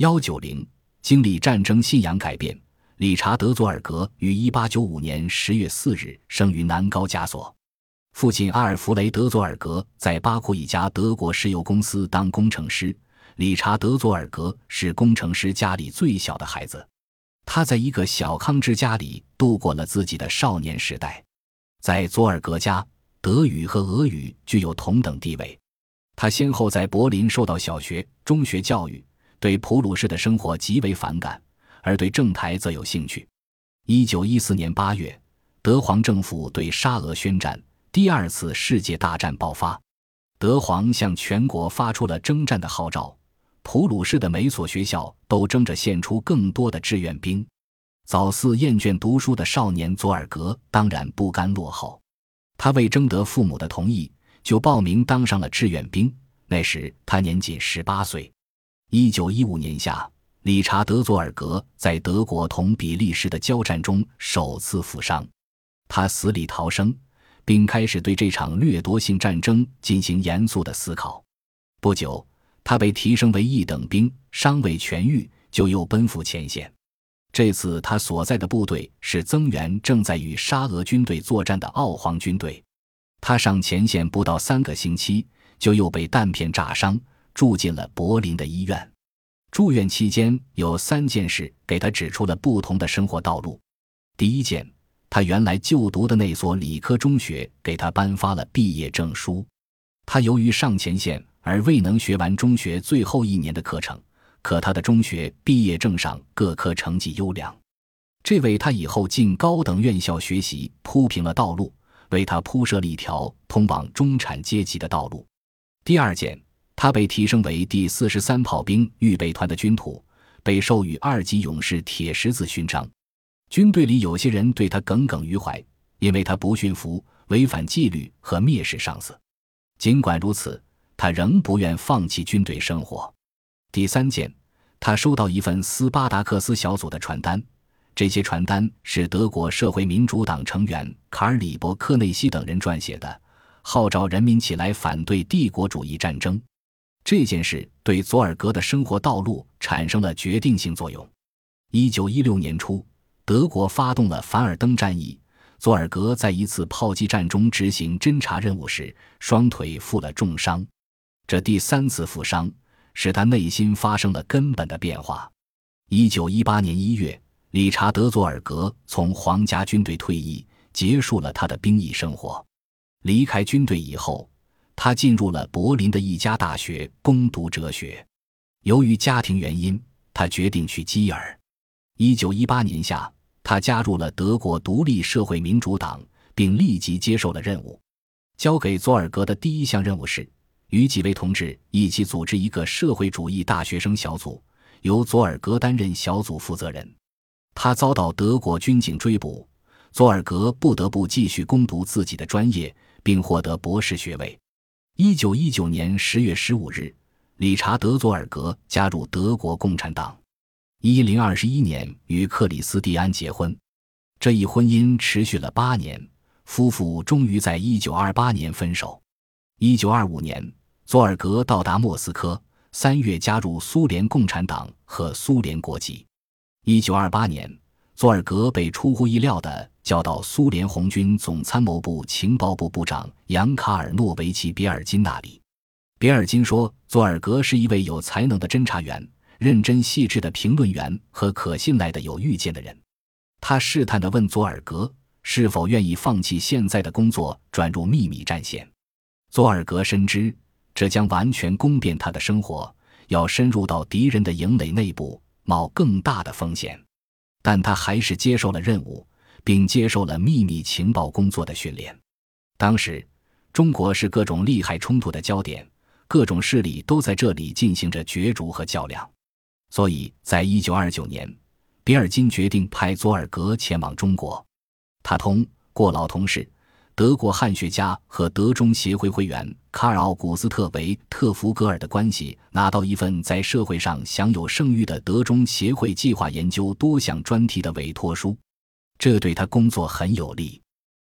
幺九零，经历战争，信仰改变。理查德·佐尔格于一八九五年十月四日生于南高加索，父亲阿尔弗雷德·佐尔格在巴库一家德国石油公司当工程师。理查德·佐尔格是工程师家里最小的孩子，他在一个小康之家里度过了自己的少年时代。在佐尔格家，德语和俄语具有同等地位。他先后在柏林受到小学、中学教育。对普鲁士的生活极为反感，而对政台则有兴趣。一九一四年八月，德皇政府对沙俄宣战，第二次世界大战爆发。德皇向全国发出了征战的号召，普鲁士的每所学校都争着献出更多的志愿兵。早似厌倦读书的少年佐尔格当然不甘落后，他为征得父母的同意，就报名当上了志愿兵。那时他年仅十八岁。一九一五年夏，理查德·佐尔格在德国同比利时的交战中首次负伤，他死里逃生，并开始对这场掠夺性战争进行严肃的思考。不久，他被提升为一等兵，伤未痊愈就又奔赴前线。这次他所在的部队是增援正在与沙俄军队作战的奥皇军队。他上前线不到三个星期，就又被弹片炸伤。住进了柏林的医院，住院期间有三件事给他指出了不同的生活道路。第一件，他原来就读的那所理科中学给他颁发了毕业证书。他由于上前线而未能学完中学最后一年的课程，可他的中学毕业证上各科成绩优良，这为他以后进高等院校学习铺平了道路，为他铺设了一条通往中产阶级的道路。第二件。他被提升为第四十三炮兵预备团的军土，被授予二级勇士铁十字勋章。军队里有些人对他耿耿于怀，因为他不驯服、违反纪律和蔑视上司。尽管如此，他仍不愿放弃军队生活。第三件，他收到一份斯巴达克斯小组的传单，这些传单是德国社会民主党成员卡尔里伯克内西等人撰写的，号召人民起来反对帝国主义战争。这件事对佐尔格的生活道路产生了决定性作用。一九一六年初，德国发动了凡尔登战役。佐尔格在一次炮击战中执行侦察任务时，双腿负了重伤。这第三次负伤使他内心发生了根本的变化。一九一八年一月，理查德·佐尔格从皇家军队退役，结束了他的兵役生活。离开军队以后。他进入了柏林的一家大学攻读哲学。由于家庭原因，他决定去基尔。一九一八年夏，他加入了德国独立社会民主党，并立即接受了任务。交给佐尔格的第一项任务是与几位同志一起组织一个社会主义大学生小组，由佐尔格担任小组负责人。他遭到德国军警追捕，佐尔格不得不继续攻读自己的专业，并获得博士学位。一九一九年十月十五日，理查德·佐尔格加入德国共产党。一零二十一年与克里斯蒂安结婚，这一婚姻持续了八年，夫妇终于在一九二八年分手。一九二五年，佐尔格到达莫斯科，三月加入苏联共产党和苏联国籍。一九二八年，佐尔格被出乎意料的。叫到苏联红军总参谋部情报部部长扬卡尔诺维奇·别尔金那里。别尔金说，佐尔格是一位有才能的侦察员、认真细致的评论员和可信赖的有预见的人。他试探地问佐尔格是否愿意放弃现在的工作，转入秘密战线。佐尔格深知这将完全攻变他的生活，要深入到敌人的营垒内部，冒更大的风险。但他还是接受了任务。并接受了秘密情报工作的训练。当时，中国是各种利害冲突的焦点，各种势力都在这里进行着角逐和较量。所以，在一九二九年，比尔金决定派佐尔格前往中国。他通过老同事、德国汉学家和德中协会会员卡尔奥古斯特维特福格尔的关系，拿到一份在社会上享有盛誉的德中协会计划研究多项专题的委托书。这对他工作很有利。